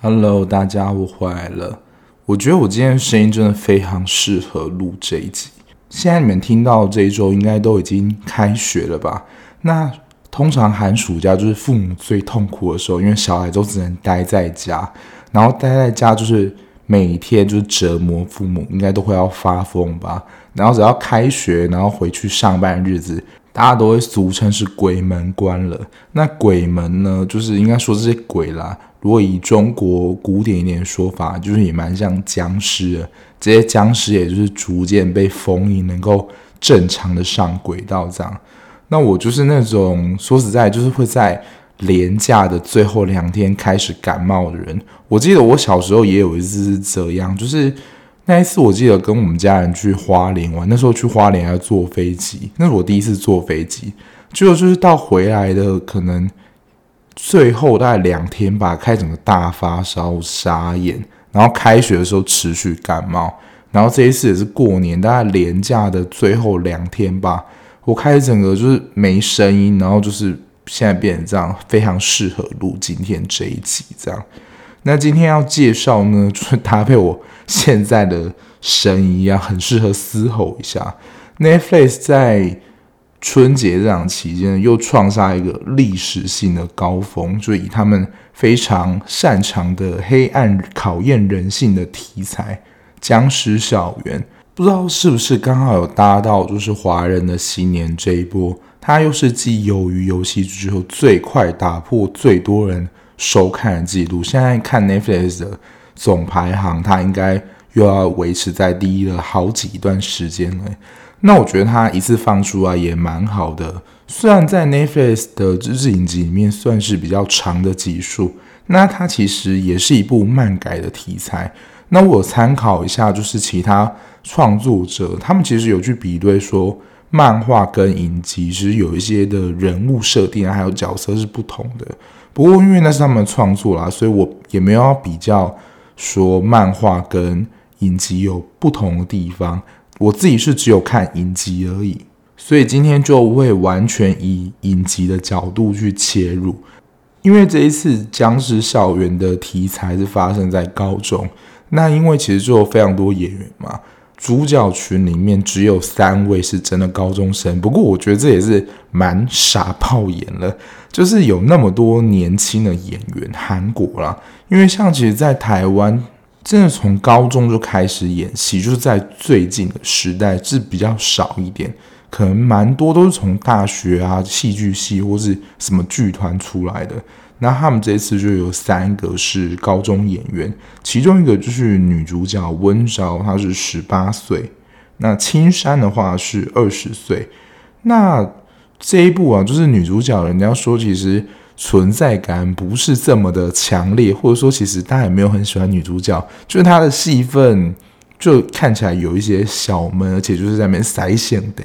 Hello，大家，我回来了。我觉得我今天声音真的非常适合录这一集。现在你们听到这一周应该都已经开学了吧？那通常寒暑假就是父母最痛苦的时候，因为小孩都只能待在家，然后待在家就是每天就是折磨父母，应该都会要发疯吧？然后只要开学，然后回去上班的日子，大家都会俗称是鬼门关了。那鬼门呢，就是应该说这些鬼啦。如果以中国古典一点的说法，就是也蛮像僵尸的。这些僵尸也就是逐渐被封印，能够正常的上轨道这样。那我就是那种说实在，就是会在廉价的最后两天开始感冒的人。我记得我小时候也有一次是这样，就是那一次我记得跟我们家人去花莲玩，那时候去花莲要坐飞机，那是我第一次坐飞机，结果就是到回来的可能。最后大概两天吧，开整个大发烧、傻眼，然后开学的时候持续感冒，然后这一次也是过年，大概廉价的最后两天吧，我开始整个就是没声音，然后就是现在变成这样，非常适合录今天这一集这样。那今天要介绍呢，就是搭配我现在的声音一样，很适合嘶吼一下。Netflix 在。春节这样期间又创下一个历史性的高峰，就以他们非常擅长的黑暗考验人性的题材《僵尸校园》，不知道是不是刚好有搭到就是华人的新年这一波，它又是继《鱿鱼游戏》之后最快打破最多人收看的记录。现在看 Netflix 的总排行，它应该又要维持在第一了好几段时间了。那我觉得它一次放出啊也蛮好的，虽然在 Netflix 的日影集里面算是比较长的集数，那它其实也是一部漫改的题材。那我参考一下，就是其他创作者，他们其实有去比对说，漫画跟影集其实有一些的人物设定，还有角色是不同的。不过因为那是他们的创作啦，所以我也没有比较说漫画跟影集有不同的地方。我自己是只有看影集而已，所以今天就会完全以影集的角度去切入。因为这一次僵尸校园的题材是发生在高中，那因为其实就有非常多演员嘛，主角群里面只有三位是真的高中生。不过我觉得这也是蛮傻爆眼了，就是有那么多年轻的演员，韩国啦，因为像其实在台湾。真的从高中就开始演戏，就是在最近的时代是比较少一点，可能蛮多都是从大学啊、戏剧系或是什么剧团出来的。那他们这次就有三个是高中演员，其中一个就是女主角温昭，她是十八岁，那青山的话是二十岁。那这一部啊，就是女主角，人家说其实。存在感不是这么的强烈，或者说其实大家也没有很喜欢女主角，就是她的戏份就看起来有一些小闷，而且就是在那边塞线的。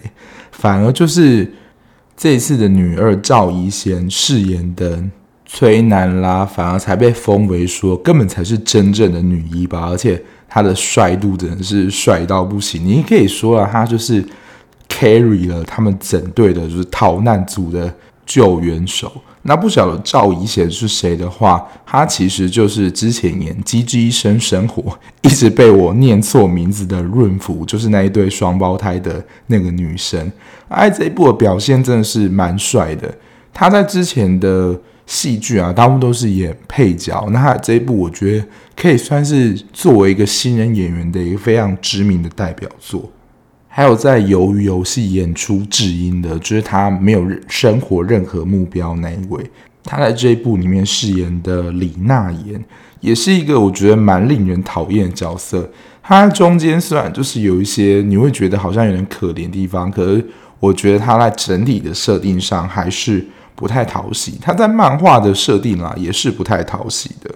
反而就是这一次的女二赵一贤饰演的崔南拉，反而才被封为说根本才是真正的女一吧，而且她的帅度真的是帅到不行，你可以说啊，她就是 carry 了他们整队的就是逃难组的救援手。那不晓得赵怡贤是谁的话，她其实就是之前演《机智医生生活》一直被我念错名字的润福，就是那一对双胞胎的那个女生。哎，这一部的表现真的是蛮帅的。她在之前的戏剧啊，大部分都是演配角。那他这一部，我觉得可以算是作为一个新人演员的一个非常知名的代表作。还有在《鱿鱼游戏》演出智英的，就是他没有生活任何目标那一位。他在这一部里面饰演的李娜妍，也是一个我觉得蛮令人讨厌的角色。他中间虽然就是有一些你会觉得好像有点可怜的地方，可是我觉得他在整体的设定上还是不太讨喜。他在漫画的设定啊，也是不太讨喜的。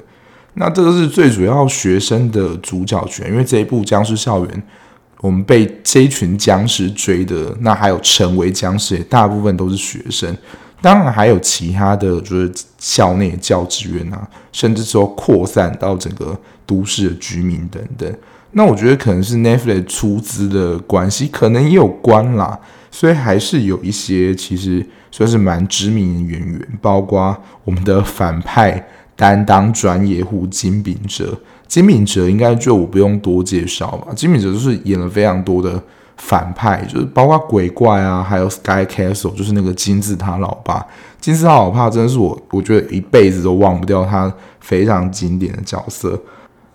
那这个是最主要学生的主角群，因为这一部《僵尸校园》。我们被这一群僵尸追的，那还有成为僵尸，大部分都是学生。当然还有其他的就是校内教职员啊，甚至说扩散到整个都市的居民等等。那我觉得可能是 Netflix 出资的关系，可能也有关啦。所以还是有一些其实算是蛮知名的演员，包括我们的反派担当专业户金炳哲。金炳哲应该就我不用多介绍吧，金炳哲就是演了非常多的反派，就是包括鬼怪啊，还有 Sky Castle，就是那个金字塔老爸。金字塔老爸真的是我我觉得一辈子都忘不掉他非常经典的角色。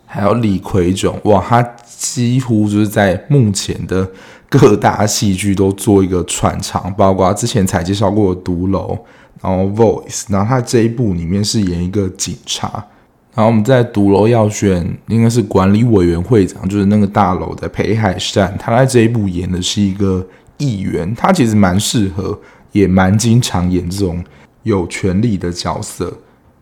还有李奎炯，哇，他几乎就是在目前的各大戏剧都做一个串场，包括之前才介绍过的《独楼》，然后《Voice》，然后他这一部里面是演一个警察，然后我们在《独楼》要选应该是管理委员会长，就是那个大楼的裴海善，他在这一部演的是一个议员，他其实蛮适合，也蛮经常演这种有权力的角色。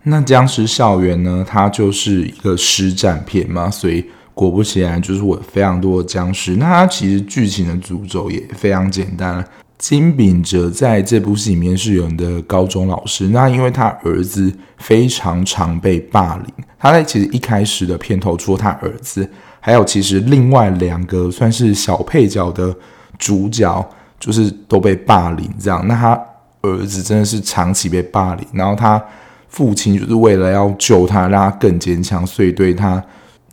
那《僵尸校园》呢？它就是一个实战片嘛，所以果不其然，就是我非常多的僵尸。那它其实剧情的主轴也非常简单。金炳哲在这部戏里面是有人的高中老师，那因为他儿子非常常被霸凌，他在其实一开始的片头，除了他儿子，还有其实另外两个算是小配角的主角，就是都被霸凌这样。那他儿子真的是长期被霸凌，然后他。父亲就是为了要救他，让他更坚强，所以对他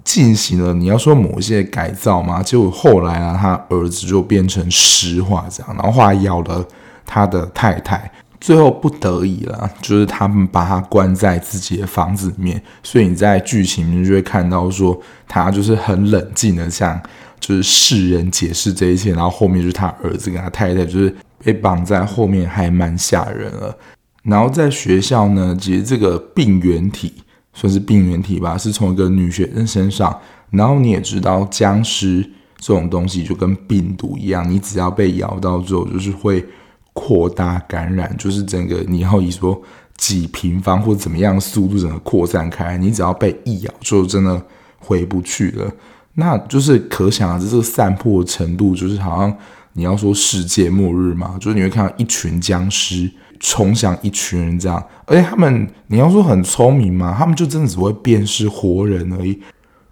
进行了你要说某些改造嘛。结果后来啊，他儿子就变成石化这样，然后后来咬了他的太太，最后不得已了，就是他们把他关在自己的房子里面。所以你在剧情里面就会看到说，他就是很冷静的向就是世人解释这一切，然后后面就是他儿子跟他太太就是被绑在后面，还蛮吓人了。然后在学校呢，其实这个病原体算是病原体吧，是从一个女学生身上。然后你也知道，僵尸这种东西就跟病毒一样，你只要被咬到之后，就是会扩大感染，就是整个你要以说几平方或怎么样速度整个扩散开，你只要被一咬，就真的回不去了。那就是可想而知，这个散播程度，就是好像你要说世界末日嘛，就是你会看到一群僵尸。冲向一群人这样，而且他们，你要说很聪明吗？他们就真的只会辨识活人而已。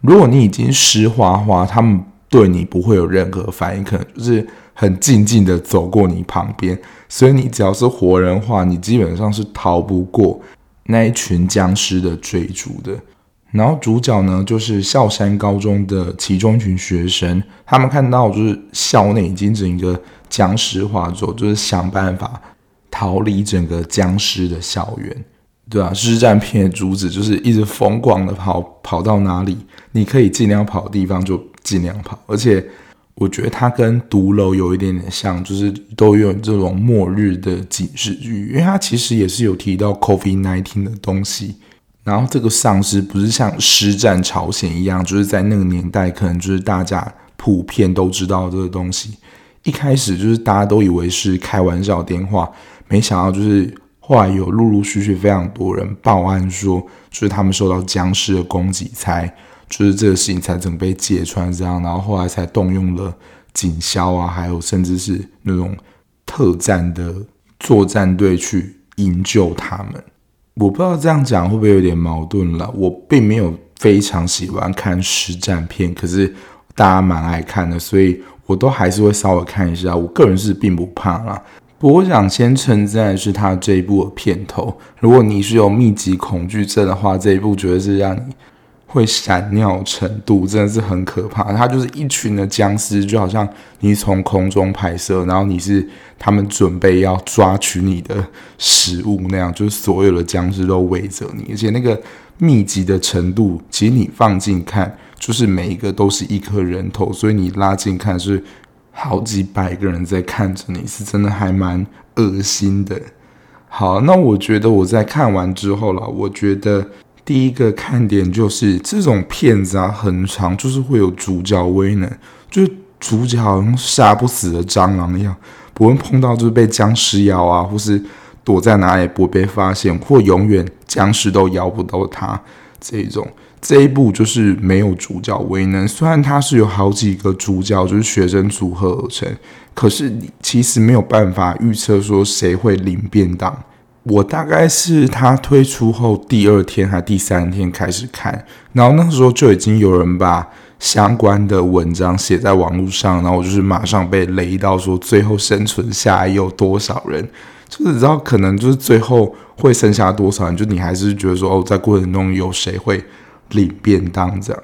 如果你已经尸化化，他们对你不会有任何反应，可能就是很静静的走过你旁边。所以你只要是活人的话，你基本上是逃不过那一群僵尸的追逐的。然后主角呢，就是孝山高中的其中一群学生，他们看到就是校内已经整个僵尸化之后，就是想办法。逃离整个僵尸的校园，对啊，尸战片的主旨就是一直疯狂的跑，跑到哪里你可以尽量跑的地方就尽量跑。而且我觉得它跟毒楼有一点点像，就是都有这种末日的警示剧，因为它其实也是有提到 COVID-19 的东西。然后这个丧尸不是像尸战朝鲜一样，就是在那个年代可能就是大家普遍都知道这个东西。一开始就是大家都以为是开玩笑电话。没想到，就是后来有陆陆续续非常多人报案说，就是他们受到僵尸的攻击，才就是这个事情才整个被揭穿这样，然后后来才动用了警消啊，还有甚至是那种特战的作战队去营救他们。我不知道这样讲会不会有点矛盾了。我并没有非常喜欢看实战片，可是大家蛮爱看的，所以我都还是会稍微看一下。我个人是并不怕啦。我想先称赞的是他这一部的片头。如果你是有密集恐惧症的话，这一部绝对是让你会闪尿程度，真的是很可怕。它就是一群的僵尸，就好像你从空中拍摄，然后你是他们准备要抓取你的食物那样，就是所有的僵尸都围着你，而且那个密集的程度，其实你放近看，就是每一个都是一颗人头，所以你拉近看是。好几百个人在看着你，是真的还蛮恶心的。好，那我觉得我在看完之后了，我觉得第一个看点就是这种片子啊，很长，就是会有主角威能，就是主角好像杀不死的蟑螂一样，不会碰到就是被僵尸咬啊，或是躲在哪里不会被发现，或永远僵尸都咬不到他这种。这一部就是没有主角威能，虽然它是有好几个主角，就是学生组合而成，可是你其实没有办法预测说谁会领便当。我大概是他推出后第二天还第三天开始看，然后那时候就已经有人把相关的文章写在网络上，然后我就是马上被雷到说，最后生存下来有多少人？就是你知道，可能就是最后会剩下多少人？就你还是觉得说，哦，在过程中有谁会领便当这样？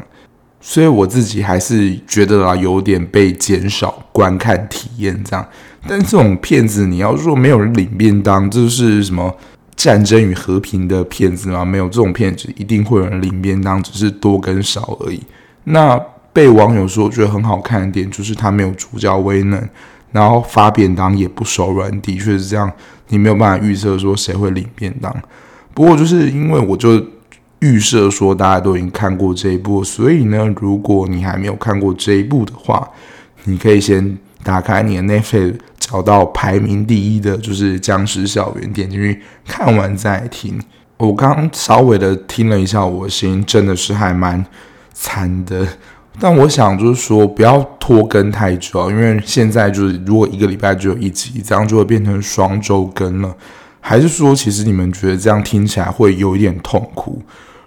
所以我自己还是觉得啊，有点被减少观看体验这样。但这种片子，你要说没有人领便当，这是什么战争与和平的片子吗？没有这种片子，一定会有人领便当，只是多跟少而已。那被网友说觉得很好看的点，就是他没有主角威能，然后发便当也不手软，的确是这样。你没有办法预测说谁会领便当。不过就是因为我就预设说大家都已经看过这一部，所以呢，如果你还没有看过这一部的话，你可以先打开你的 Netflix。找到排名第一的就是《僵尸校园》，点进去看完再听。我刚刚稍微的听了一下，我的声音真的是还蛮惨的。但我想就是说，不要拖更太久，因为现在就是如果一个礼拜只有一集，这样就会变成双周更了。还是说，其实你们觉得这样听起来会有一点痛苦？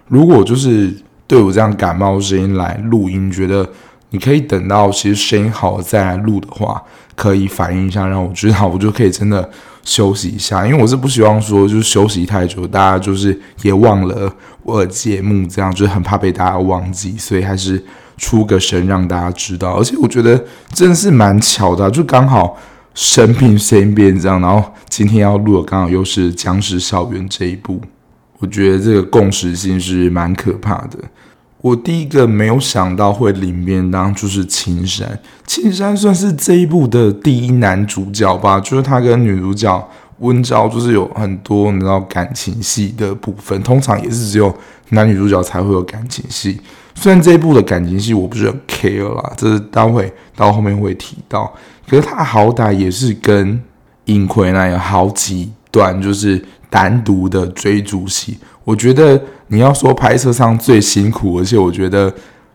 如果就是对我这样感冒声音来录音，觉得你可以等到其实声音好了再来录的话。可以反映一下，让我知道，我就可以真的休息一下，因为我是不希望说就是休息太久，大家就是也忘了我的节目，这样就是很怕被大家忘记，所以还是出个声让大家知道。而且我觉得真的是蛮巧的，就刚好生病生病这样，然后今天要录的刚好又是《僵尸校园》这一部，我觉得这个共识性是蛮可怕的。我第一个没有想到会领便当就是青山，青山算是这一部的第一男主角吧，就是他跟女主角温昭就是有很多你知道感情戏的部分，通常也是只有男女主角才会有感情戏。虽然这一部的感情戏我不是很 care 啦，这是待会到后面会提到，可是他好歹也是跟尹奎那有好几段就是单独的追逐戏，我觉得。你要说拍摄上最辛苦，而且我觉得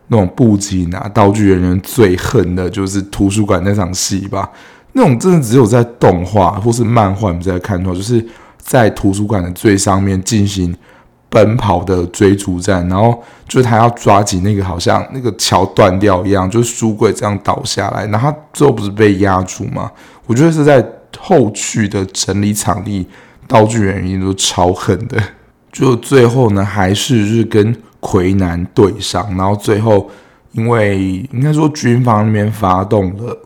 那种布景啊、道具人员最恨的就是图书馆那场戏吧。那种真的只有在动画或是漫画你在看到，就是在图书馆的最上面进行奔跑的追逐战，然后就是他要抓紧那个好像那个桥断掉一样，就是书柜这样倒下来，然后最后不是被压住吗？我觉得是在后续的整理场地，道具人员都超狠的。就最后呢，还是是跟奎南对上，然后最后因为应该说军方那边发动了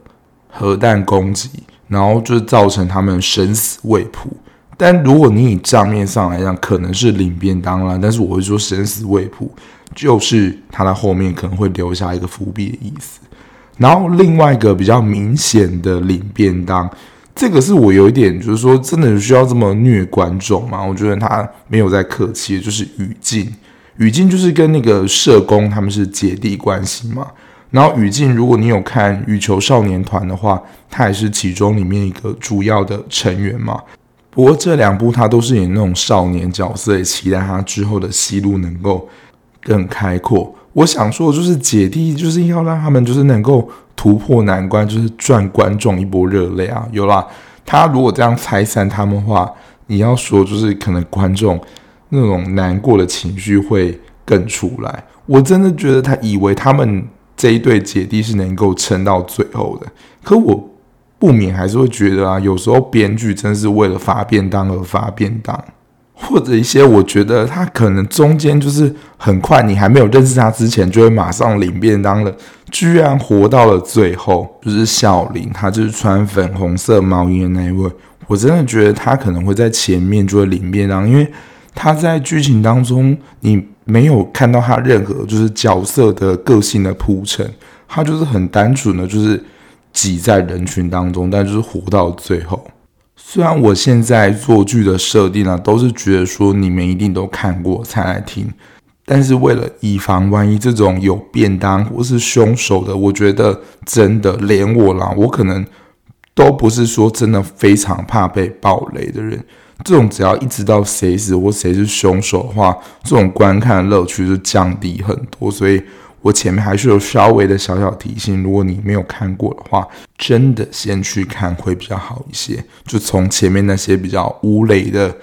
核弹攻击，然后就造成他们生死未卜。但如果你以账面上来讲，可能是领便当啦，但是我会说生死未卜，就是他在后面可能会留下一个伏笔的意思。然后另外一个比较明显的领便当。这个是我有一点，就是说，真的需要这么虐观众吗？我觉得他没有在客气，就是宇静，宇静就是跟那个社工他们是姐弟关系嘛。然后宇静，如果你有看《羽球少年团》的话，他也是其中里面一个主要的成员嘛。不过这两部他都是演那种少年角色，也期待他之后的戏路能够更开阔。我想说，就是姐弟就是要让他们就是能够。突破难关就是赚观众一波热泪啊！有啦，他如果这样拆散他们的话，你要说就是可能观众那种难过的情绪会更出来。我真的觉得他以为他们这一对姐弟是能够撑到最后的，可我不免还是会觉得啊，有时候编剧真是为了发便当而发便当。或者一些，我觉得他可能中间就是很快，你还没有认识他之前，就会马上领便当了，居然活到了最后，就是小林，他就是穿粉红色毛衣的那一位。我真的觉得他可能会在前面就会领便当，因为他在剧情当中，你没有看到他任何就是角色的个性的铺陈，他就是很单纯的，就是挤在人群当中，但就是活到最后。虽然我现在做剧的设定呢，都是觉得说你们一定都看过才来听，但是为了以防万一这种有便当或是凶手的，我觉得真的连我啦，我可能都不是说真的非常怕被爆雷的人。这种只要一知道谁死或谁是凶手的话，这种观看的乐趣就降低很多，所以。我前面还是有稍微的小小提醒，如果你没有看过的话，真的先去看会比较好一些。就从前面那些比较无雷的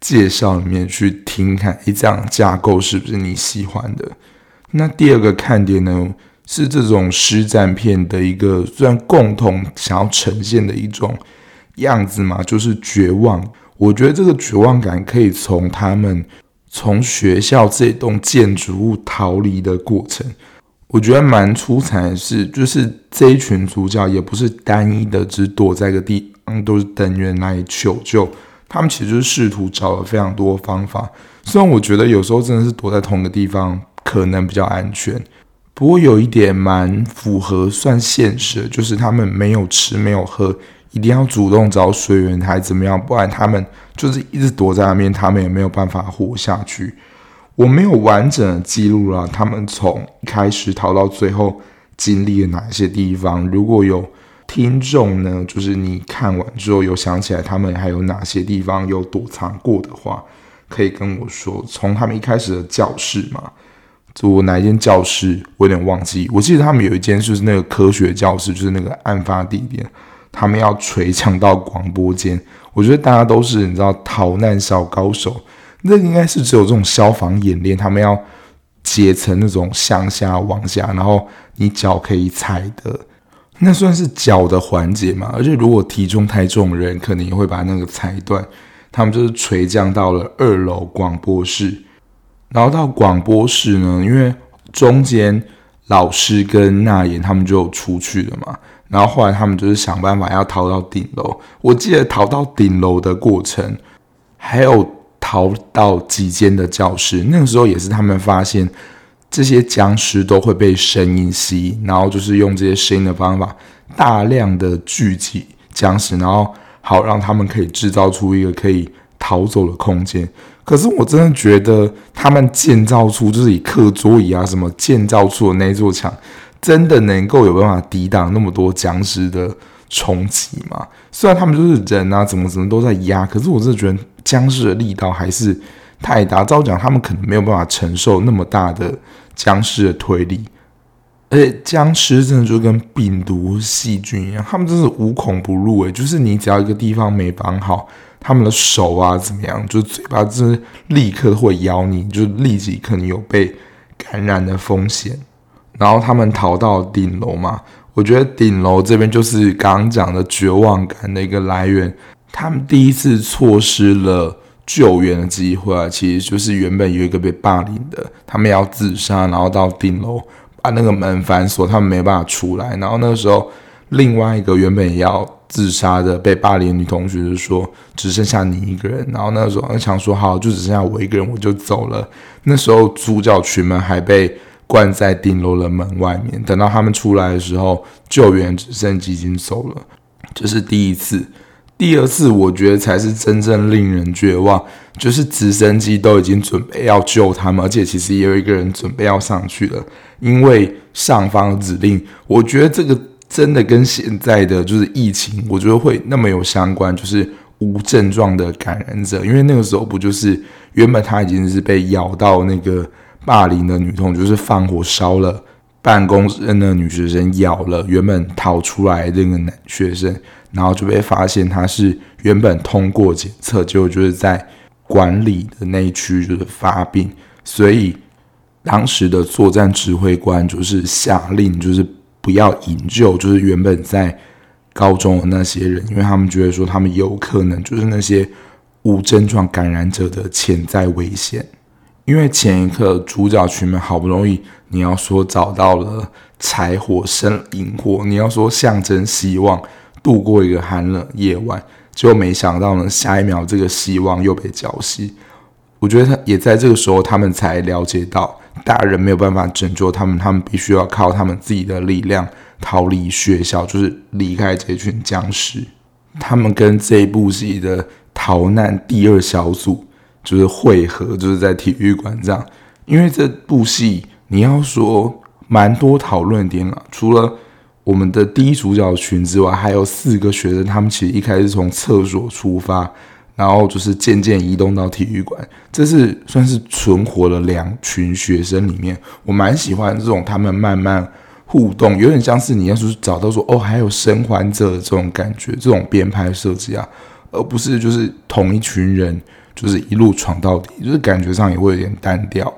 介绍里面去听看，诶，这样架构是不是你喜欢的？那第二个看点呢，是这种尸战片的一个虽然共同想要呈现的一种样子嘛，就是绝望。我觉得这个绝望感可以从他们从学校这栋建筑物逃离的过程，我觉得蛮出彩的是，就是这一群主角也不是单一的，只躲在个地方都是等人来求救，他们其实就是试图找了非常多方法。虽然我觉得有时候真的是躲在同一个地方可能比较安全。不过有一点蛮符合算现实，就是他们没有吃没有喝，一定要主动找水源还怎么样，不然他们就是一直躲在那边，他们也没有办法活下去。我没有完整的记录了他们从一开始逃到最后经历了哪些地方。如果有听众呢，就是你看完之后有想起来他们还有哪些地方有躲藏过的话，可以跟我说。从他们一开始的教室嘛。我哪一间教室，我有点忘记。我记得他们有一间就是那个科学教室，就是那个案发地点。他们要捶墙到广播间，我觉得大家都是你知道逃难小高手。那应该是只有这种消防演练，他们要结成那种向下往下，然后你脚可以踩的，那算是脚的环节嘛。而且如果体重太重的人，可能也会把那个踩断。他们就是垂降到了二楼广播室。然后到广播室呢，因为中间老师跟娜言他们就出去了嘛，然后后来他们就是想办法要逃到顶楼。我记得逃到顶楼的过程，还有逃到几间的教室。那个时候也是他们发现这些僵尸都会被声音吸引，然后就是用这些声音的方法，大量的聚集僵尸，然后好让他们可以制造出一个可以逃走的空间。可是我真的觉得他们建造出就是以课桌椅啊什么建造出的那座墙，真的能够有办法抵挡那么多僵尸的冲击吗？虽然他们就是人啊，怎么怎么都在压，可是我真的觉得僵尸的力道还是太大。照讲，他们可能没有办法承受那么大的僵尸的推力，而且僵尸真的就跟病毒细菌一样，他们真是无孔不入诶、就是你只要一个地方没绑好。他们的手啊，怎么样？就嘴巴，就是立刻会咬你，就立即可能有被感染的风险。然后他们逃到顶楼嘛，我觉得顶楼这边就是刚刚讲的绝望感的一个来源。他们第一次错失了救援的机会啊，其实就是原本有一个被霸凌的，他们要自杀，然后到顶楼把那个门反锁，他们没办法出来。然后那个时候，另外一个原本也要。自杀的被霸凌的女同学就说：“只剩下你一个人。”然后那时候想说：“好，就只剩下我一个人，我就走了。”那时候主角群们还被关在顶楼的门外面。等到他们出来的时候，救援直升机已经走了。这是第一次，第二次我觉得才是真正令人绝望。就是直升机都已经准备要救他们，而且其实也有一个人准备要上去了，因为上方指令。我觉得这个。真的跟现在的就是疫情，我觉得会那么有相关，就是无症状的感染者，因为那个时候不就是原本他已经是被咬到那个霸凌的女童，就是放火烧了办公室的女学生，咬了原本逃出来那个男学生，然后就被发现他是原本通过检测，结果就是在管理的那一区就是发病，所以当时的作战指挥官就是下令就是。不要营救，就是原本在高中的那些人，因为他们觉得说他们有可能就是那些无症状感染者的潜在危险。因为前一刻主角群们好不容易，你要说找到了柴火生萤火，你要说象征希望度过一个寒冷夜晚，结果没想到呢，下一秒这个希望又被浇熄。我觉得他也在这个时候，他们才了解到。大人没有办法拯救他们，他们必须要靠他们自己的力量逃离学校，就是离开这群僵尸。他们跟这一部戏的逃难第二小组就是会合，就是在体育馆这样。因为这部戏你要说蛮多讨论点了，除了我们的第一主角群之外，还有四个学生，他们其实一开始从厕所出发。然后就是渐渐移动到体育馆，这是算是存活了两群学生里面，我蛮喜欢这种他们慢慢互动，有点像是你要是找到说哦，还有生还者这种感觉，这种编排设计啊，而不是就是同一群人就是一路闯到底，就是感觉上也会有点单调。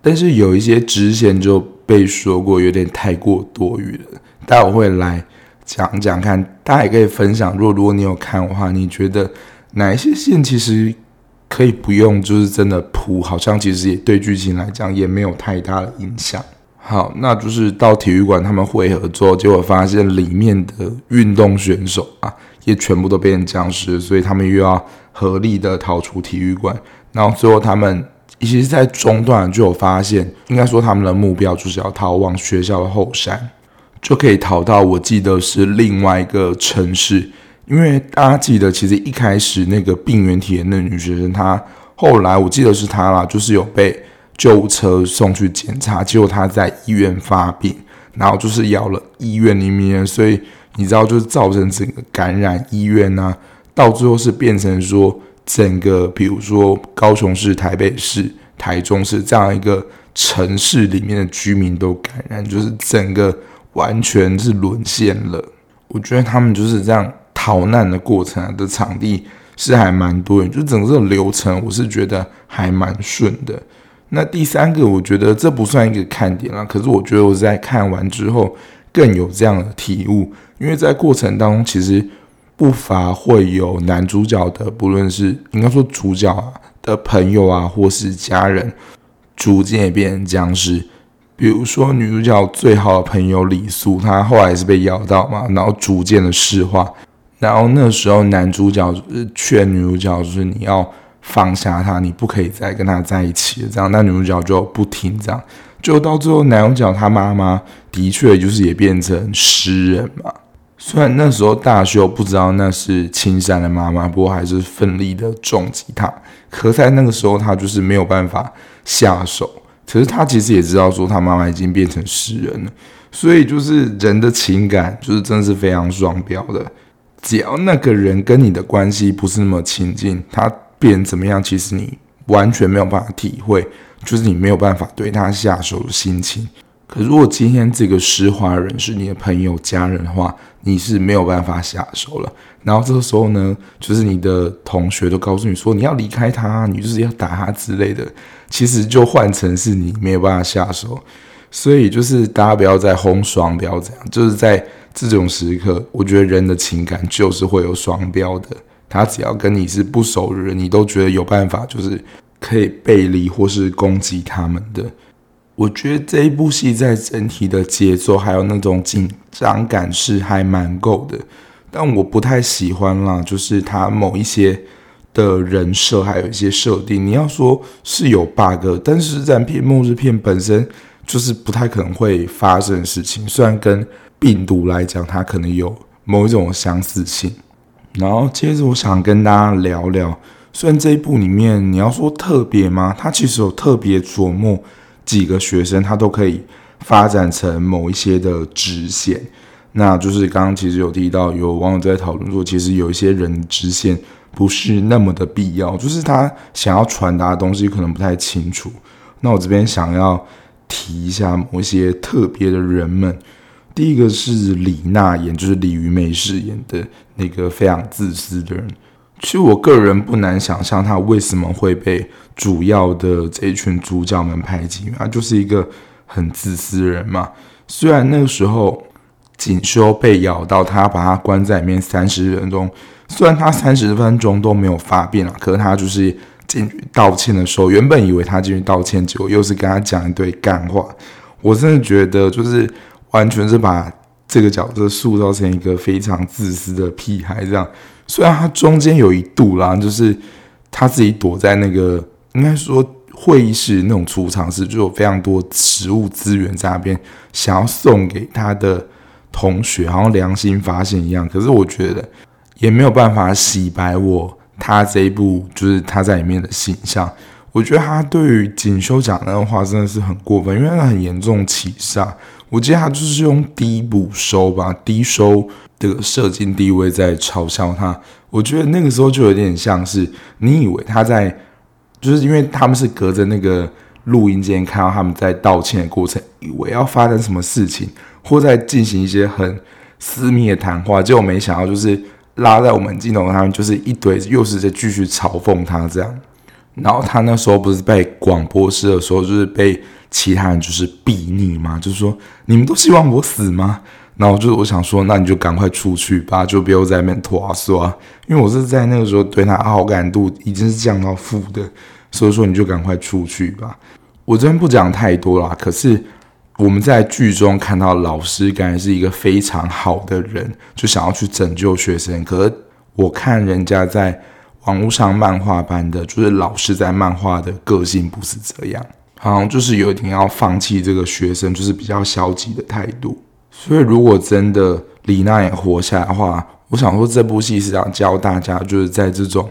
但是有一些支线就被说过有点太过多余了。待会我会来讲讲看，大家也可以分享。如果如果你有看的话，你觉得哪一些线其实可以不用，就是真的铺，好像其实也对剧情来讲也没有太大的影响。好，那就是到体育馆他们会合之后，结果发现里面的运动选手啊，也全部都变成僵尸，所以他们又要合力的逃出体育馆。然后最后他们其实，在中段就有发现，应该说他们的目标就是要逃往学校的后山，就可以逃到我记得是另外一个城市。因为大家记得，其实一开始那个病原体的那女学生，她后来我记得是她啦，就是有被救护车送去检查，结果他在医院发病，然后就是咬了医院里面，所以你知道，就是造成整个感染医院啊，到最后是变成说整个，比如说高雄市、台北市、台中市这样一个城市里面的居民都感染，就是整个完全是沦陷了。我觉得他们就是这样。逃难的过程的场地是还蛮多的，就整个流程我是觉得还蛮顺的。那第三个，我觉得这不算一个看点啦，可是我觉得我在看完之后更有这样的体悟，因为在过程当中其实不乏会有男主角的，不论是应该说主角啊的朋友啊，或是家人，逐渐也变成僵尸。比如说女主角最好的朋友李素，她后来是被咬到嘛，然后逐渐的石化。然后那时候，男主角劝女主角，就是你要放下他，你不可以再跟他在一起了。这样，那女主角就不听，这样就到最后，男主角他妈妈的确就是也变成诗人嘛。虽然那时候大秀不知道那是青山的妈妈，不过还是奋力的重击他。可在那个时候，他就是没有办法下手。可是他其实也知道说，他妈妈已经变成诗人了。所以就是人的情感，就是真的是非常双标的。只要那个人跟你的关系不是那么亲近，他变怎么样，其实你完全没有办法体会，就是你没有办法对他下手的心情。可如果今天这个施华人是你的朋友、家人的话，你是没有办法下手了。然后这个时候呢，就是你的同学都告诉你说你要离开他，你就是要打他之类的，其实就换成是你没有办法下手。所以就是大家不要再轰双标，这样就是在。这种时刻，我觉得人的情感就是会有双标的。他只要跟你是不熟的人，你都觉得有办法，就是可以背离或是攻击他们的。我觉得这一部戏在整体的节奏还有那种紧张感是还蛮够的，但我不太喜欢啦，就是他某一些的人设还有一些设定，你要说是有 bug，但是在片末日片本身就是不太可能会发生的事情，虽然跟。病毒来讲，它可能有某一种相似性。然后接着，我想跟大家聊聊，虽然这一部里面你要说特别吗？它其实有特别琢磨几个学生，他都可以发展成某一些的支线。那就是刚刚其实有提到，有网友在讨论说，其实有一些人支线不是那么的必要，就是他想要传达的东西可能不太清楚。那我这边想要提一下某一些特别的人们。第一个是李娜演，就是李鱼梅饰演的那个非常自私的人。其实我个人不难想象他为什么会被主要的这一群主角们排挤，他就是一个很自私的人嘛。虽然那个时候锦绣被咬到，他把他关在里面三十分钟，虽然他三十分钟都没有发病了，可是他就是进去道歉的时候，原本以为他进去道歉，结果又是跟他讲一堆干话。我真的觉得就是。完全是把这个角色塑造成一个非常自私的屁孩，这样。虽然他中间有一度啦，就是他自己躲在那个应该说会议室那种储藏室，就有非常多食物资源在那边，想要送给他的同学，好像良心发现一样。可是我觉得也没有办法洗白我他这一部就是他在里面的形象。我觉得他对于锦绣讲那个话真的是很过分，因为他很严重歧视啊。我记得他就是用低补收吧，低收这个社经地位在嘲笑他。我觉得那个时候就有点像是你以为他在，就是因为他们是隔着那个录音间看到他们在道歉的过程，以为要发生什么事情，或在进行一些很私密的谈话，结果没想到就是拉在我们镜头，他们就是一堆又是在继续嘲讽他这样。然后他那时候不是被广播室的时候，就是被。其他人就是逼你嘛，就是说你们都希望我死吗？然后就我想说，那你就赶快出去吧，就不要在那边拖啊说。因为我是在那个时候对他好感度已经是降到负的，所以说你就赶快出去吧。我这边不讲太多啦，可是我们在剧中看到老师感觉是一个非常好的人，就想要去拯救学生。可是我看人家在网络上漫画版的，就是老师在漫画的个性不是这样，好像就是有一点要放弃这个学生，就是比较消极的态度。所以，如果真的李娜也活下来的话，我想说，这部戏是要教大家，就是在这种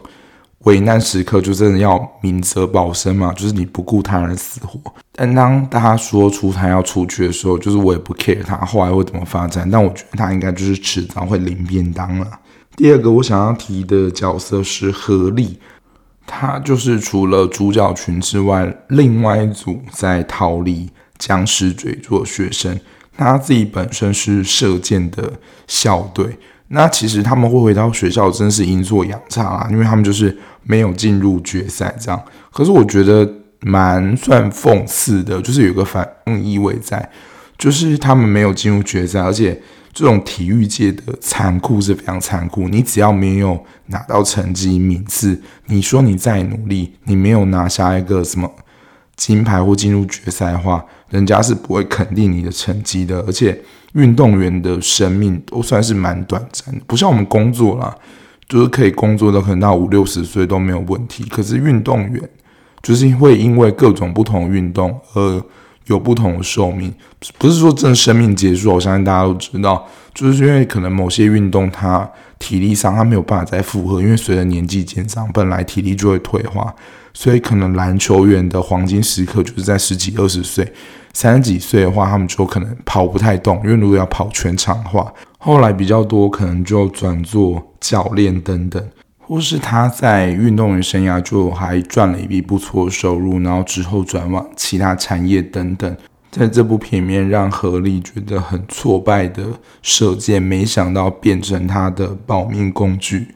危难时刻，就真的要明哲保身嘛，就是你不顾他人死活。但当大家说出他要出去的时候，就是我也不 care 他后来会怎么发展，但我觉得他应该就是迟早会领便当了。第二个我想要提的角色是何丽，他就是除了主角群之外，另外一组在逃离僵尸追逐的学生。他自己本身是射箭的校队，那其实他们会回到学校，真是阴错阳差啊，因为他们就是没有进入决赛这样。可是我觉得蛮算讽刺的，就是有个反意味在，就是他们没有进入决赛，而且这种体育界的残酷是非常残酷。你只要没有拿到成绩名次，你说你再努力，你没有拿下一个什么金牌或进入决赛的话，人家是不会肯定你的成绩的。而且运动员的生命都算是蛮短暂的，不像我们工作啦，就是可以工作到可能到五六十岁都没有问题。可是运动员就是会因为各种不同运动而有不同的寿命，不是说真的生命结束。我相信大家都知道，就是因为可能某些运动它体力上它没有办法再负荷，因为随着年纪减长，本来体力就会退化。所以，可能篮球员的黄金时刻就是在十几、二十岁，三十几岁的话，他们就可能跑不太动，因为如果要跑全场的话，后来比较多可能就转做教练等等，或是他在运动员生涯就还赚了一笔不错的收入，然后之后转往其他产业等等。在这部片面，让何丽觉得很挫败的射箭，没想到变成他的保命工具。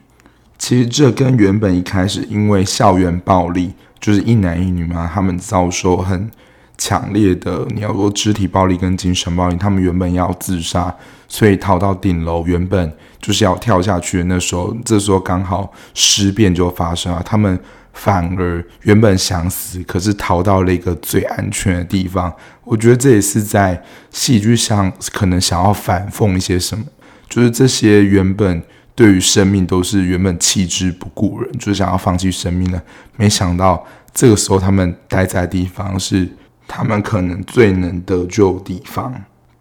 其实这跟原本一开始因为校园暴力，就是一男一女嘛，他们遭受很强烈的，你要说肢体暴力跟精神暴力，他们原本要自杀，所以逃到顶楼，原本就是要跳下去的。那时候，这时候刚好尸变就发生了，他们反而原本想死，可是逃到了一个最安全的地方。我觉得这也是在戏剧上可能想要反讽一些什么，就是这些原本。对于生命都是原本弃之不顾人，就是想要放弃生命了。没想到这个时候他们待在的地方是他们可能最能得救的地方。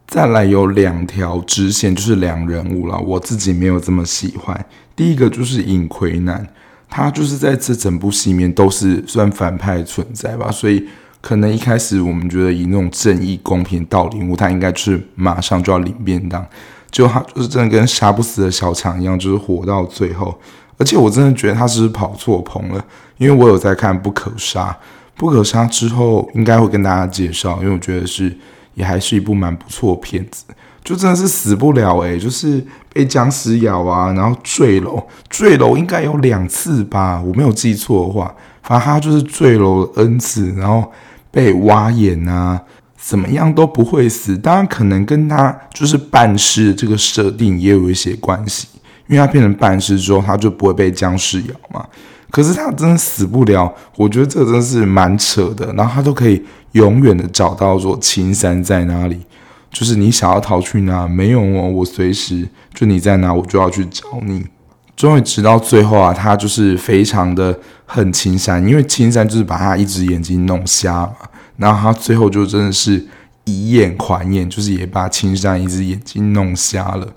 再来有两条支线，就是两人物了。我自己没有这么喜欢。第一个就是尹奎南，他就是在这整部戏里面都是算反派存在吧，所以可能一开始我们觉得以那种正义、公平、道理，他应该是马上就要领便当。就他就是真的跟杀不死的小强一样，就是活到最后。而且我真的觉得他是不是跑错棚了，因为我有在看《不可杀》，《不可杀》之后应该会跟大家介绍，因为我觉得是也还是一部蛮不错的片子。就真的是死不了诶、就是被僵尸咬啊，然后坠楼，坠楼应该有两次吧，我没有记错的话，反正他就是坠楼 N 次，然后被挖眼啊。怎么样都不会死，当然可能跟他就是半尸这个设定也有一些关系，因为他变成半尸之后，他就不会被僵尸咬嘛。可是他真的死不了，我觉得这真是蛮扯的。然后他都可以永远的找到说青山在哪里，就是你想要逃去哪，没有哦，我随时就你在哪，我就要去找你。终于直到最后啊，他就是非常的恨青山，因为青山就是把他一只眼睛弄瞎嘛。然后他最后就真的是以眼还眼，就是也把青山一只眼睛弄瞎了。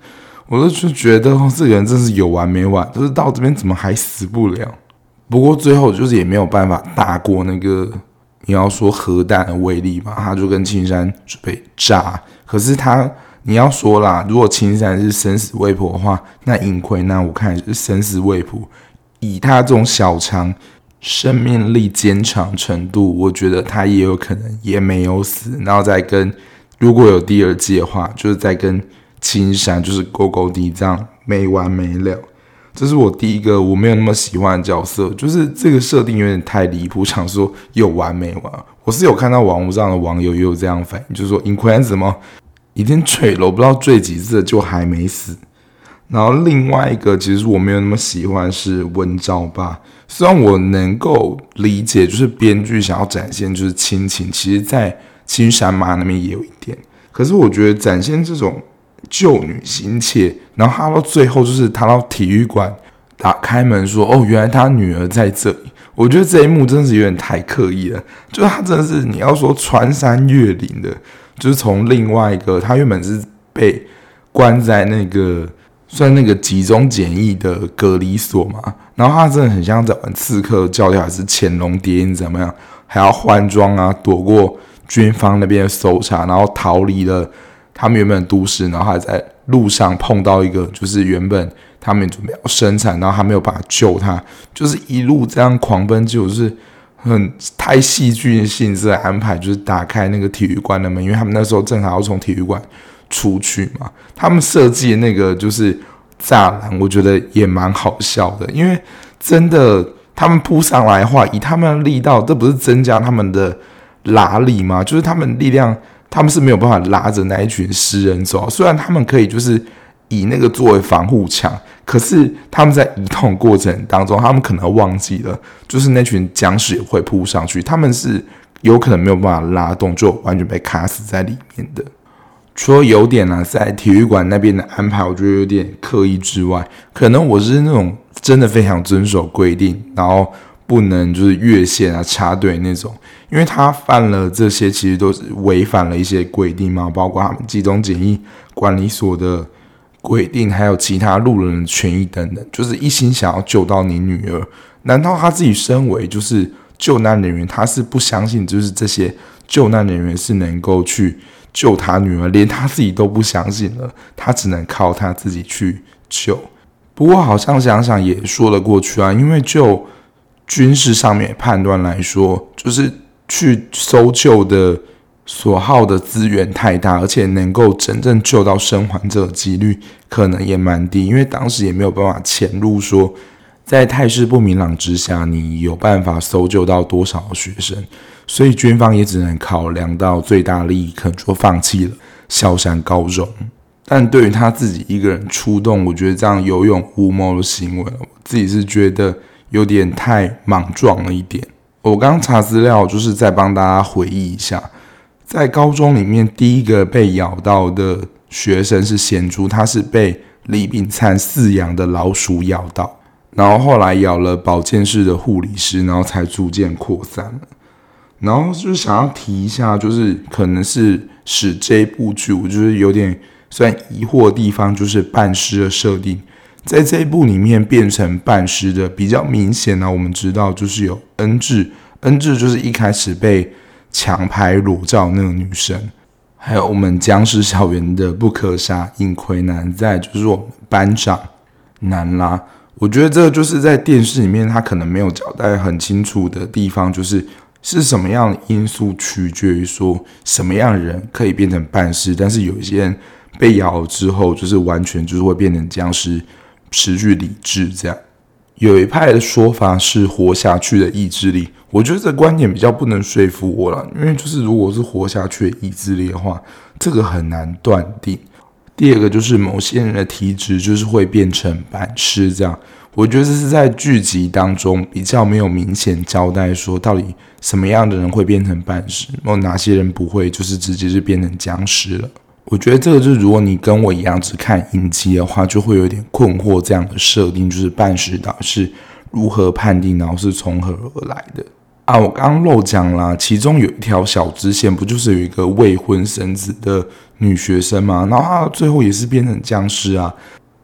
我都就觉得，这个人真是有完没完，就是到这边怎么还死不了？不过最后就是也没有办法打过那个你要说核弹的威力嘛，他就跟青山准备炸。可是他你要说啦，如果青山是生死未卜的话，那尹奎那我看是生死未卜。以他这种小强。生命力坚强程度，我觉得他也有可能也没有死，然后再跟如果有第二季的话，就是再跟青山就是勾勾滴这样没完没了。这是我第一个我没有那么喜欢的角色，就是这个设定有点太离谱，想说有完没完？我是有看到网络上的网友也有这样反应，就是说尹奎安怎么已经坠楼，不知道坠几次就还没死。然后另外一个其实我没有那么喜欢是温昭霸，虽然我能够理解，就是编剧想要展现就是亲情，其实在青山妈那边也有一点，可是我觉得展现这种。救女心切，然后他到最后就是他到体育馆打开门说：“哦，原来他女儿在这里。”我觉得这一幕真的是有点太刻意了，就是他真的是你要说穿山越岭的，就是从另外一个他原本是被关在那个算那个集中检疫的隔离所嘛，然后他真的很像在玩刺客教条还是潜龙谍影怎么样，还要换装啊，躲过军方那边的搜查，然后逃离了。他们原本都市，然后还在路上碰到一个，就是原本他们准备要生产，然后还没有办法救他，就是一路这样狂奔，就是很太戏剧性质的安排，就是打开那个体育馆的门，因为他们那时候正好要从体育馆出去嘛。他们设计的那个就是栅栏，我觉得也蛮好笑的，因为真的他们扑上来的话，以他们的力道，这不是增加他们的拉力吗？就是他们力量。他们是没有办法拉着那一群诗人走，虽然他们可以就是以那个作为防护墙，可是他们在移动过程当中，他们可能忘记了，就是那群僵尸也会扑上去，他们是有可能没有办法拉动，就完全被卡死在里面的。除了有点呢、啊，在体育馆那边的安排，我觉得有点刻意之外，可能我是那种真的非常遵守规定，然后。不能就是越线啊、插队那种，因为他犯了这些，其实都是违反了一些规定嘛，包括他们集中检疫管理所的规定，还有其他路人的权益等等，就是一心想要救到你女儿。难道他自己身为就是救难人员，他是不相信就是这些救难人员是能够去救他女儿，连他自己都不相信了，他只能靠他自己去救。不过好像想想也说得过去啊，因为就。军事上面判断来说，就是去搜救的所耗的资源太大，而且能够真正救到生还者的几率可能也蛮低，因为当时也没有办法潜入，说在态势不明朗之下，你有办法搜救到多少学生，所以军方也只能考量到最大利益，可能就放弃了萧山高中。但对于他自己一个人出动，我觉得这样有勇无谋的行为，我自己是觉得。有点太莽撞了一点。我刚查资料，就是在帮大家回忆一下，在高中里面第一个被咬到的学生是贤珠，他是被李炳灿饲养的老鼠咬到，然后后来咬了保健室的护理师，然后才逐渐扩散了。然后就是想要提一下，就是可能是使这部剧，我就是有点算疑惑的地方，就是半尸的设定。在这一部里面变成半尸的比较明显呢，我们知道就是有恩智，恩智就是一开始被强拍裸照那个女生，还有我们僵尸校园的不可杀尹奎南，在就是我们班长南拉，我觉得这个就是在电视里面他可能没有交代很清楚的地方，就是是什么样的因素取决于说什么样的人可以变成半尸，但是有一些人被咬了之后就是完全就是会变成僵尸。失去理智，这样有一派的说法是活下去的意志力，我觉得这观点比较不能说服我了，因为就是如果是活下去的意志力的话，这个很难断定。第二个就是某些人的体质就是会变成半尸，这样我觉得这是在剧集当中比较没有明显交代说到底什么样的人会变成半尸，有哪些人不会，就是直接就变成僵尸了。我觉得这个就是，如果你跟我一样只看影集的话，就会有点困惑。这样的设定就是半尸到底是如何判定，然后是从何而来的啊？我刚刚漏讲了，其中有一条小支线，不就是有一个未婚生子的女学生吗？然后她最后也是变成僵尸啊，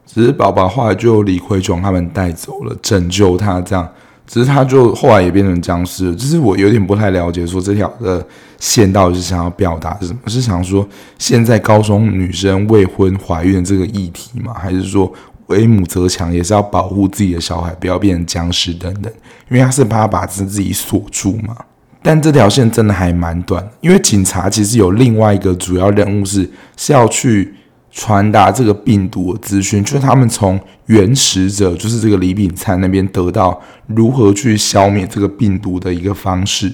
只是宝宝后来就李奎琼他们带走了，拯救她这样。只是他就后来也变成僵尸了，就是我有点不太了解，说这条的线到底是想要表达什么？是想说现在高中女生未婚怀孕这个议题吗？还是说为母则强也是要保护自己的小孩不要变成僵尸等等？因为他是怕把自自己锁住嘛。但这条线真的还蛮短，因为警察其实有另外一个主要任务是是要去传达这个病毒的资讯，就是他们从原始者，就是这个李炳灿那边得到如何去消灭这个病毒的一个方式。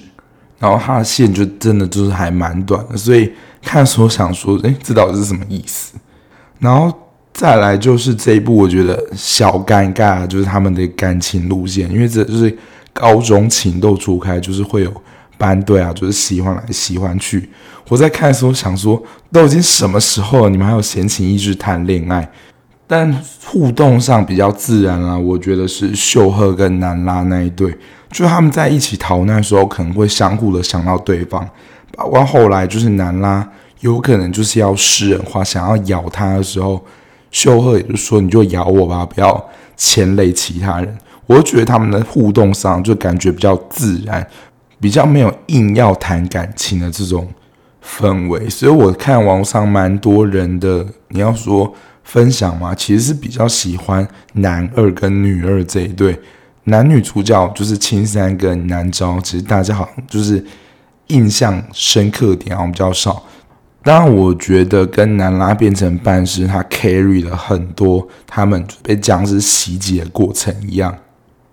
然后他的线就真的就是还蛮短的，所以看的时候想说，诶，这到底是什么意思？然后再来就是这一部，我觉得小尴尬，就是他们的感情路线，因为这就是高中情窦初开，就是会有班对啊，就是喜欢来喜欢去。我在看的时候想说，都已经什么时候了，你们还有闲情逸致谈恋爱？但互动上比较自然啊，我觉得是秀赫跟南拉那一对，就他们在一起逃难的时候，可能会相互的想到对方。包括后来就是南拉有可能就是要诗人化，想要咬他的时候，秀赫也就说：“你就咬我吧，不要牵累其他人。”我觉得他们的互动上就感觉比较自然，比较没有硬要谈感情的这种。氛围，所以我看网上蛮多人的，你要说分享嘛，其实是比较喜欢男二跟女二这一对，男女主角就是青山跟南昭，其实大家好像就是印象深刻点好像比较少。当然，我觉得跟南拉变成半尸，他 carry 了很多他们被僵尸袭击的过程一样。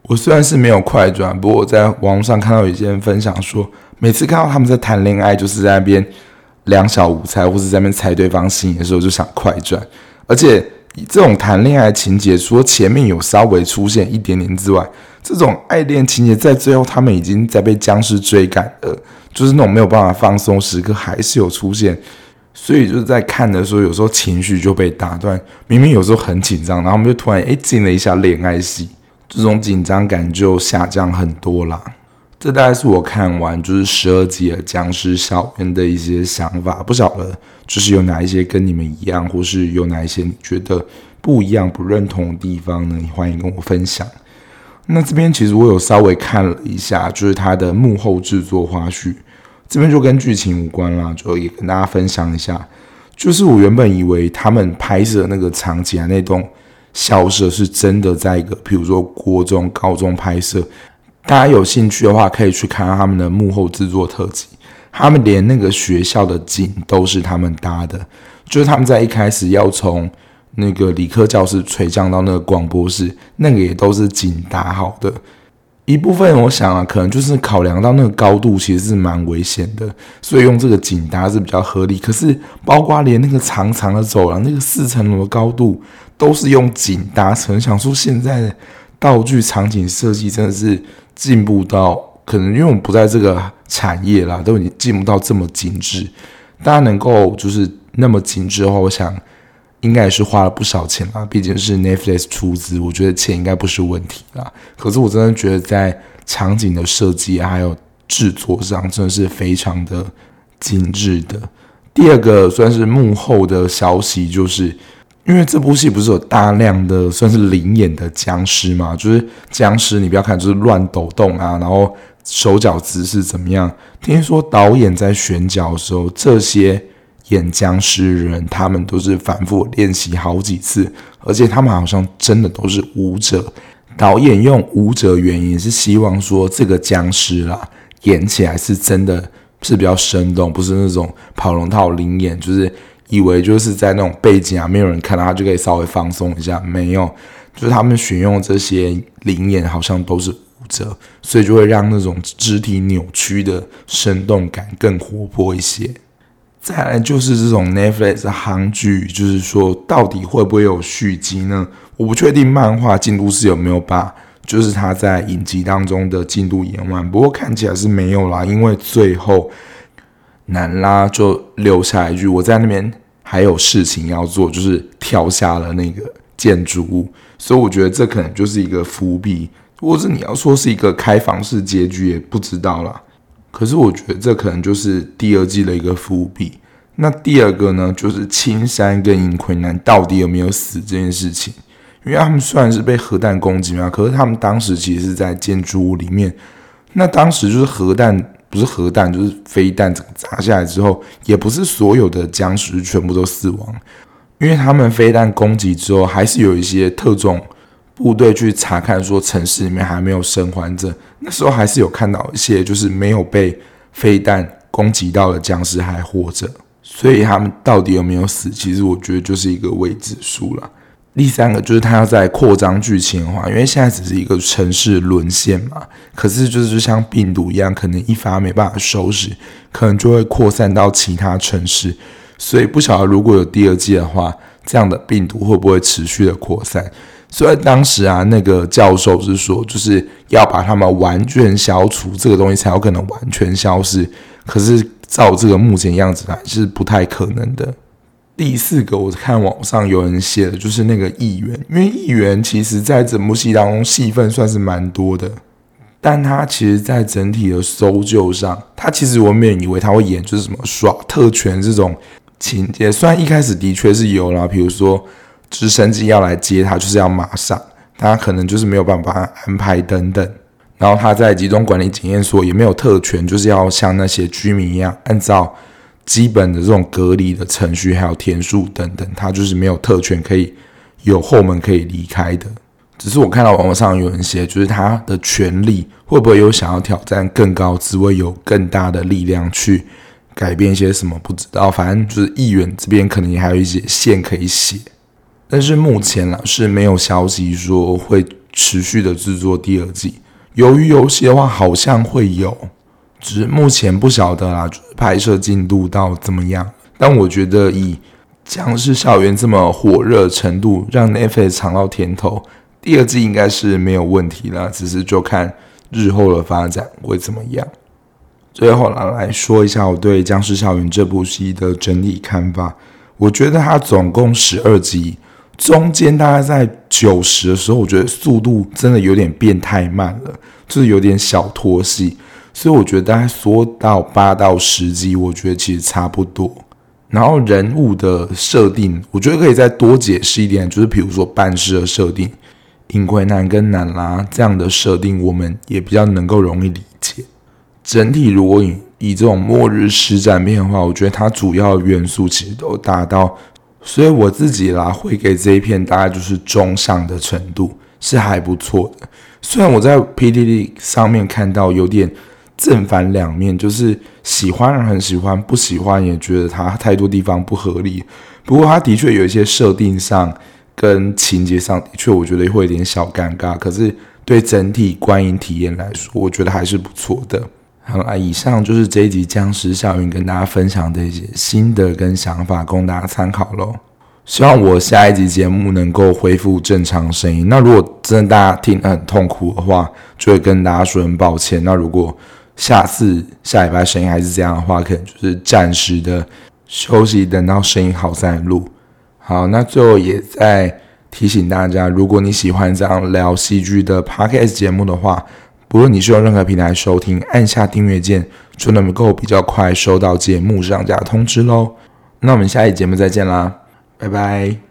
我虽然是没有快转，不过我在网络上看到有些人分享说。每次看到他们在谈恋爱，就是在那边两小无猜，或者在那边猜对方心意的时候，就想快转。而且这种谈恋爱情节，除了前面有稍微出现一点点之外，这种爱恋情节在最后他们已经在被僵尸追赶了，就是那种没有办法放松时刻，还是有出现。所以就是在看的时候，有时候情绪就被打断。明明有时候很紧张，然后我们就突然诶进了一下恋爱戏，这种紧张感就下降很多啦。这大概是我看完就是十二集的僵尸校园的一些想法，不晓得就是有哪一些跟你们一样，或是有哪一些你觉得不一样、不认同的地方呢？你欢迎跟我分享。那这边其实我有稍微看了一下，就是它的幕后制作花絮，这边就跟剧情无关啦，就也跟大家分享一下。就是我原本以为他们拍摄那个场景啊，那栋校舍是真的在一个，比如说国中、高中拍摄。大家有兴趣的话，可以去看看他们的幕后制作特辑。他们连那个学校的景都是他们搭的，就是他们在一开始要从那个理科教室垂降到那个广播室，那个也都是景搭好的。一部分我想啊，可能就是考量到那个高度其实是蛮危险的，所以用这个景搭是比较合理。可是，包括连那个长长的走廊，那个四层楼的高度都是用景搭成。想说现在道具场景设计真的是。进步到可能，因为我们不在这个产业啦，都已经进步到这么精致。大家能够就是那么精致的话，我想应该也是花了不少钱啦。毕竟是 Netflix 出资，我觉得钱应该不是问题啦。可是我真的觉得在场景的设计，还有制作上，真的是非常的精致的。第二个算是幕后的消息，就是。因为这部戏不是有大量的算是临演的僵尸嘛，就是僵尸，你不要看就是乱抖动啊，然后手脚姿势怎么样？听说导演在选角的时候，这些演僵尸人他们都是反复练习好几次，而且他们好像真的都是舞者。导演用舞者原因是希望说这个僵尸啦演起来是真的是比较生动，不是那种跑龙套临演，就是。以为就是在那种背景啊，没有人看到他就可以稍微放松一下，没有，就是他们选用这些灵眼好像都是舞者，所以就会让那种肢体扭曲的生动感更活泼一些。再来就是这种 Netflix 的韩剧，就是说到底会不会有续集呢？我不确定漫画进度是有没有把就是他在影集当中的进度演完，不过看起来是没有啦，因为最后南拉就留下一句：“我在那边。”还有事情要做，就是跳下了那个建筑物，所以我觉得这可能就是一个伏笔，或者你要说是一个开放式结局，也不知道啦。可是我觉得这可能就是第二季的一个伏笔。那第二个呢，就是青山跟银奎南到底有没有死这件事情，因为他们虽然是被核弹攻击嘛，可是他们当时其实是在建筑物里面，那当时就是核弹。不是核弹，就是飞弹，整个砸下来之后，也不是所有的僵尸全部都死亡，因为他们飞弹攻击之后，还是有一些特种部队去查看，说城市里面还没有生还者。那时候还是有看到一些，就是没有被飞弹攻击到的僵尸还活着。所以他们到底有没有死，其实我觉得就是一个未知数了。第三个就是他要在扩张剧情的话，因为现在只是一个城市沦陷嘛，可是就是像病毒一样，可能一发没办法收拾，可能就会扩散到其他城市。所以不晓得如果有第二季的话，这样的病毒会不会持续的扩散？所以当时啊，那个教授是说，就是要把他们完全消除，这个东西才有可能完全消失。可是照这个目前样子来，是不太可能的。第四个，我看网上有人写的，就是那个议员，因为议员其实在整部戏当中戏份算是蛮多的，但他其实在整体的搜救上，他其实我没有以为他会演就是什么耍特权这种情节，虽然一开始的确是有啦，比如说直升机要来接他，就是要马上，他可能就是没有办法安排等等，然后他在集中管理检验所也没有特权，就是要像那些居民一样按照。基本的这种隔离的程序，还有天数等等，他就是没有特权可以有后门可以离开的。只是我看到网络上有人写，就是他的权利会不会有想要挑战更高职位，有更大的力量去改变一些什么？不知道，反正就是议员这边可能也还有一些线可以写。但是目前呢是没有消息说会持续的制作第二季。由于游戏的话，好像会有。只是目前不晓得啦，拍摄进度到怎么样？但我觉得以《僵尸校园》这么火热程度，让 n e f 尝到甜头，第二季应该是没有问题啦。只是就看日后的发展会怎么样。最后来来说一下我对《僵尸校园》这部戏的整体看法。我觉得它总共十二集，中间大概在九十的时候，我觉得速度真的有点变太慢了，就是有点小拖戏。所以我觉得大概缩到八到十集，我觉得其实差不多。然后人物的设定，我觉得可以再多解释一点，就是比如说办事的设定，尹奎南跟男拉这样的设定，我们也比较能够容易理解。整体如果以以这种末日实战片的话，我觉得它主要元素其实都达到，所以我自己啦会给这一片大概就是中上的程度，是还不错的。虽然我在 PDD 上面看到有点。正反两面，就是喜欢人很喜欢，不喜欢也觉得它太多地方不合理。不过它的确有一些设定上跟情节上的确，我觉得会有点小尴尬。可是对整体观影体验来说，我觉得还是不错的。好啦，以上就是这一集《僵尸校园》跟大家分享的一些心得跟想法，供大家参考喽。希望我下一集节目能够恢复正常声音。那如果真的大家听得很痛苦的话，就会跟大家说很抱歉。那如果下次下礼拜声音还是这样的话，可能就是暂时的休息，等到声音好再录。好，那最后也再提醒大家，如果你喜欢这样聊戏剧的 Podcast 节目的话，不论你是用任何平台收听，按下订阅键就能够比较快收到节目上架通知喽。那我们下一节目再见啦，拜拜。